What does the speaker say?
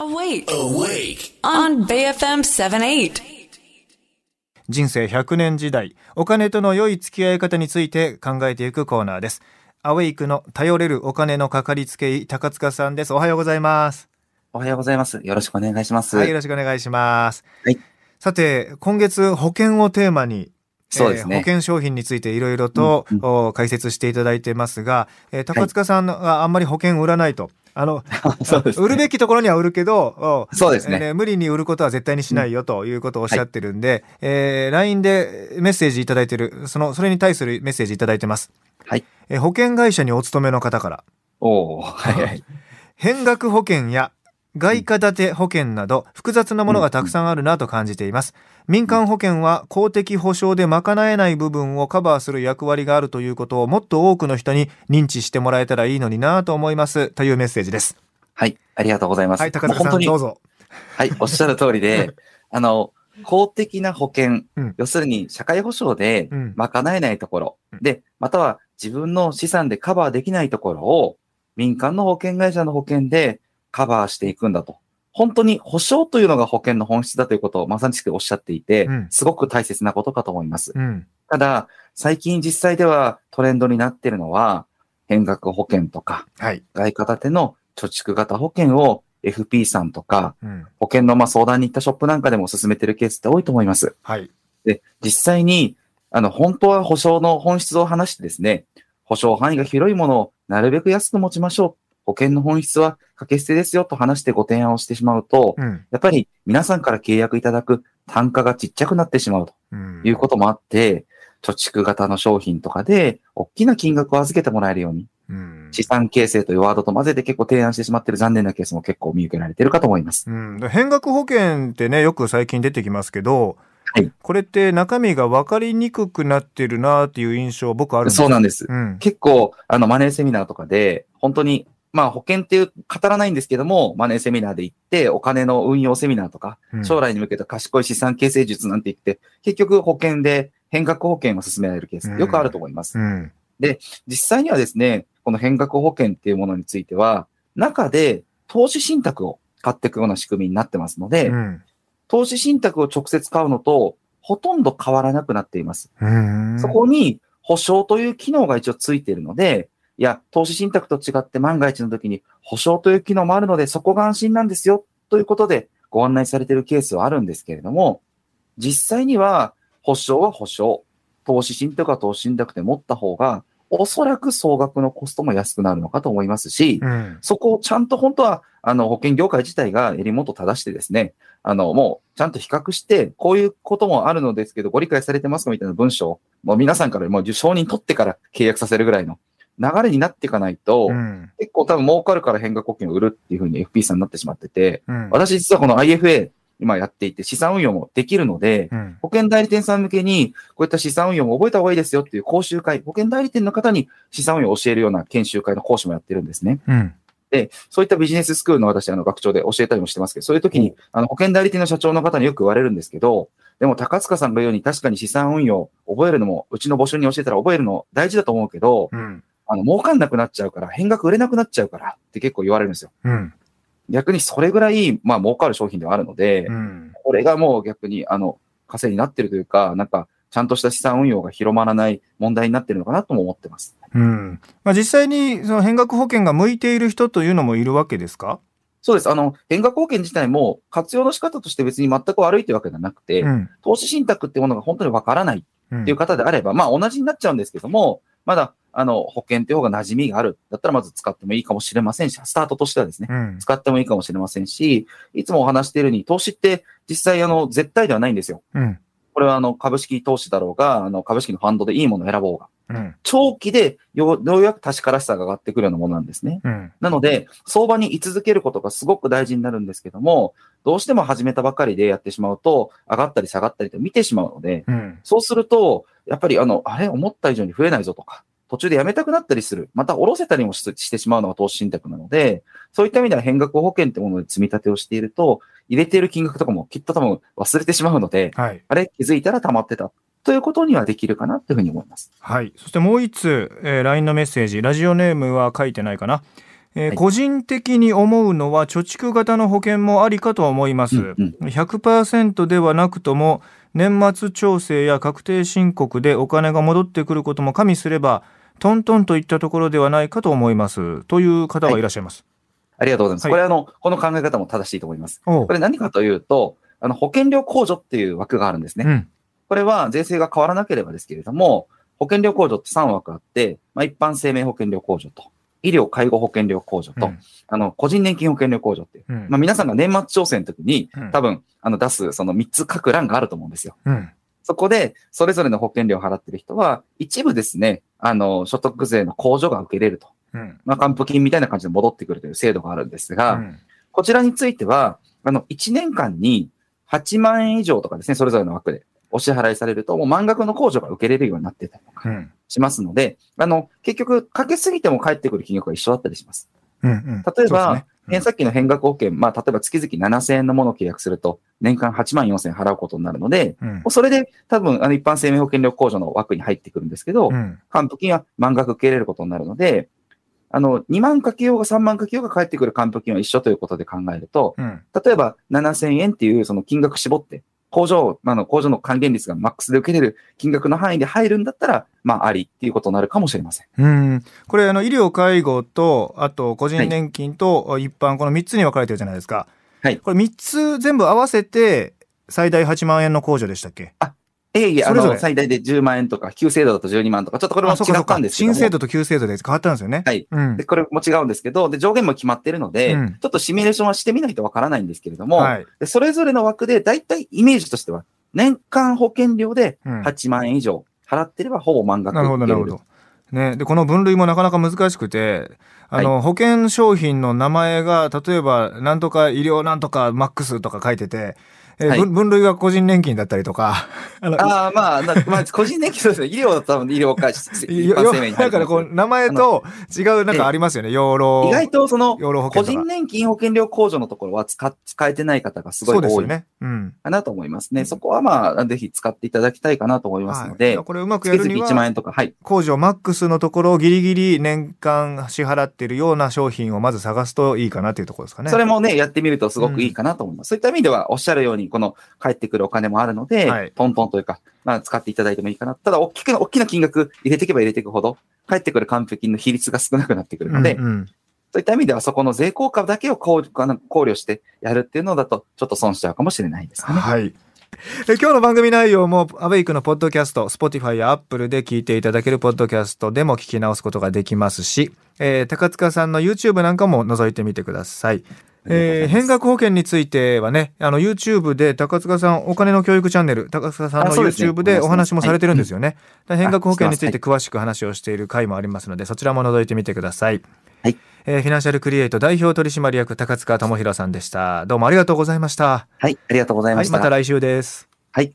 Awake. Awake. On BFM 78. 人生100年時代お金との良い付き合い方について考えていくコーナーですアウェイクの頼れるお金のかかりつけ医高塚さんですおはようございますおはようございます。よろしくお願いします。はいよろしくお願いしますはいさて今月保険をテーマにそうですね保険商品についていろいろと、うんお解説していただいてますが、えー高塚さんはあんまり保険売らないと。あの、そうですね売るべきところには売るけど、おそうですねえー無理に売ることは絶対にしないよということをおっしゃってるんで、えー LINE でメッセージいただいてる、その、それに対するメッセージいただいてます。はい。えー保険会社にお勤めの方から、おおはいはい。変額保険や外貨建て保険など複雑なものがたくさんあるなと感じています。民間保険は公的保障で賄えない部分をカバーする役割があるということをもっと多くの人に認知してもらえたらいいのになと思いますというメッセージです。はい。ありがとうございます。はい、高塚さんどうぞ。はい、おっしゃる通りで、あの、公的な保険、うん要するに社会保障でうん賄えないところ、うんで、または自分の資産でカバーできないところを民間の保険会社の保険でカバーしていくんだと。本当に保証というのが保険の本質だということをまさにおっしゃっていて、うんすごく大切なことかと思います。うん。ただ、最近実際ではトレンドになっているのは、変額保険とか、はい。外貨建ての貯蓄型保険を FP さんとか、うん。保険のまあ相談に行ったショップなんかでも進めてるケースって多いと思います。はい。で、実際に、あの、本当は保証の本質を話してですね、保証範囲が広いものをなるべく安く持ちましょう。保険の本質は掛け捨てですよと話してご提案をしてしまうと、うん。やっぱり皆さんから契約いただく単価がちっちゃくなってしまうとうんいうこともあって、貯蓄型の商品とかで、大きな金額を預けてもらえるように、うん資産形成というワードと混ぜて結構提案してしまっている残念なケースも結構見受けられているかと思います。うん、で変額保険ってねよく最近出てきますけど、はいこれって中身が分かりにくくなってるなっていう印象僕あるんですそうなんです。うん結構、あの、マネーセミナーとかで、本当に、まあ保険っていう語らないんですけども、マネーセミナーで行って、お金の運用セミナーとか、うん。将来に向けた賢い資産形成術なんて言って、結局保険で変額保険を進められるケースよくあると思います。うん。実際にはですね、この変額保険っていうものについては、中で投資信託を買っていくような仕組みになってますので、うん。投資信託を直接買うのと、ほとんど変わらなくなっています。うん。そこに保証という機能が一応ついているので、いや、投資信託と違って万が一の時に保証という機能もあるので、そこが安心なんですよ、ということでご案内されているケースはあるんですけれども、実際には保証は保証、投資信託は投資信託で持った方が、おそらく総額のコストも安くなるのかと思いますし、うん。そこをちゃんと本当は、あの、保険業界自体が襟元正してですね、あの、もう、ちゃんと比較して、こういうこともあるのですけど、ご理解されてますかみたいな文章を、もう皆さんからもう承認取ってから契約させるぐらいの流れになっていかないと、うん。結構多分儲かるから変額保険を売るっていうふうに FP さんになってしまってて、うん。私実はこの IFA、今やっていて資産運用もできるので、うん。保険代理店さん向けに、こういった資産運用も覚えた方がいいですよっていう講習会、保険代理店の方に資産運用を教えるような研修会の講師もやってるんですね。うん。で、そういったビジネススクールの私、あの、学長で教えたりもしてますけど、そういう時に、あの、保険代理店の社長の方によく言われるんですけど、でも、高塚さんが言うように、確かに資産運用、覚えるのも、うちの募集に教えたら覚えるの大事だと思うけど、うんあの、儲かんなくなっちゃうから、変額売れなくなっちゃうからって結構言われるんですよ。うん逆にそれぐらい、まあ、儲かる商品ではあるので、うんこれがもう逆に、あの、稼いになってるというか、なんか、ちゃんとした資産運用が広まらない問題になってるのかなとも思ってます。うんまあ、実際にその変額保険が向いている人というのもいるわけですか、そうです。あの、変額保険自体も活用の仕方として別に全く悪いというわけではなくて、うん投資信託ってものが本当にわからないうんっていう方であれば、まあ同じになっちゃうんですけども、まだ、あの、保険っていう方が馴染みがある。だったらまず使ってもいいかもしれませんし、スタートとしてはですね、うん使ってもいいかもしれませんし、いつもお話しているように、投資って実際あの、絶対ではないんですよ。うんこれはあの、株式投資だろうが、あの、株式のファンドでいいものを選ぼうが。うん長期でようようやく確からしさが上がってくるようなものなんですね。うんなので、相場に居続けることがすごく大事になるんですけども、どうしても始めたばかりでやってしまうと、上がったり下がったりと見てしまうので、うんそうすると、やっぱりあの、あれ、思った以上に増えないぞとか、途中でやめたくなったりする。また下ろせたりもししてしまうのが投資信託なので、そういった意味では変額保険ってもので積み立てをしていると、入れている金額とかもきっと多分忘れてしまうので、はいあれ、気づいたら溜まってた。ということにはできるかなというふうに思います。はい。そしてもう一つ、えー LINE のメッセージ、ラジオネームは書いてないかな？えーはい個人的に思うのは貯蓄型の保険もありかとは思います、うんうん100%ではなくとも年末調整や確定申告でお金が戻ってくることも加味すればトントンといったところではないかと思いますという方がいらっしゃいます、ありがとうございます。はいこれあの、この考え方も正しいと思います。これ何かというと、あの、保険料控除っていう枠があるんですね。うんこれは税制が変わらなければですけれども、保険料控除って3枠あって、まあ、一般生命保険料控除と、医療介護保険料控除と、うんあの、個人年金保険料控除っていう。うんまあ、皆さんが年末調整の時にうん、多分、あの、出す、その3つ書く欄があると思うんですよ。うんそこで、それぞれの保険料を払ってる人は、一部ですね、あの、所得税の控除が受けれると。うん。まあ、還付金みたいな感じで戻ってくるという制度があるんですが、うん。こちらについては、あの、1年間に8万円以上とかですね、それぞれの枠でお支払いされると、もう満額の控除が受けれるようになってたりとかうん。しますので、あの、結局、かけすぎても返ってくる金額が一緒だったりします。うんうん。例えばねえさっきの変額保険、まあ、例えば月々7000円のものを契約すると、年間8万4000円払うことになるので、うん。それで多分、あの、一般生命保険料控除の枠に入ってくるんですけど、うん。還付金は満額受け入れることになるので、あの、2万かけようが3万かけようが返ってくる還付金は一緒ということで考えると、うん。例えば7000円っていうその金額絞って、工場、あの、工場の還元率がマックスで受けれる金額の範囲で入るんだったら、まあ、ありっていうことになるかもしれません。うん、これあの医療介護とあと個人年金と一般この3つに分かれてるじゃないですか。はいこれ3つ全部合わせて最大8万円の控除でしたっけ？ええいえ、あそれぞれの、最大で10万円とか、旧制度だと12万とか、ちょっとこれも違ったんですけども。新制度と旧制度で変わったんですよね。はい。うんで、これも違うんですけど、で、上限も決まってるので、うんちょっとシミュレーションはしてみないとわからないんですけれども、はいでそれぞれの枠で、だいたいイメージとしては、年間保険料でうん8万円以上払ってれば、ほぼ満額なるほどなるほど。ね、でこの分類もなかなか難しくてあの、保険商品の名前が例えばなんとか医療なんとかマックスとか書いてて、えーはい分分類が個人年金だったりとか あのああ、まあ、なまあ、個人年金そうですね。医療だと多分医療か、だからこう名前と違うなんかありますよね養老意外とその、養老保険とか個人年金保険料控除のところは使っ使えてない方がすごい多いそうですよね。うん。かなと思いますね。そこはまあ、ぜひ使っていただきたいかなと思いますのはいで、これうまくや1万るには円とか、はい。控除マックスのところをギリギリ年間支払っているような商品をまず探すといいかなというところですかね。それもね、やってみるとすごくいいかなと思います。そういった意味では、おっしゃるように、この帰ってくるお金もあるので、はいトントンというか、まあ、使っていただいてもいいかな。ただ、大きく、大きな金額入れていけば入れていくほど、帰ってくる還付金の比率が少なくなってくるので、うんうんそういった意味では、そこの税効果だけを考慮してやるっていうのだと、ちょっと損しちゃうかもしれないですかね。はい。え今日の番組内容もアベイクのポッドキャスト、Spotify や Apple で聞いていただけるポッドキャストでも聞き直すことができますし、えー高塚さんの YouTube なんかも覗いてみてください。えー変額保険についてはね、あの YouTube で高塚さんお金の教育チャンネル、高塚さんの YouTube でお話もされてるんですよね。で変額保険についあて詳しく話をしている回もありますので、そちらも覗いてみてください。はい。えーフィナンシャルクリエイト代表取締役高塚智博さんでした。どうもありがとうございました。はい、ありがとうございはい、ました。また来週です。はい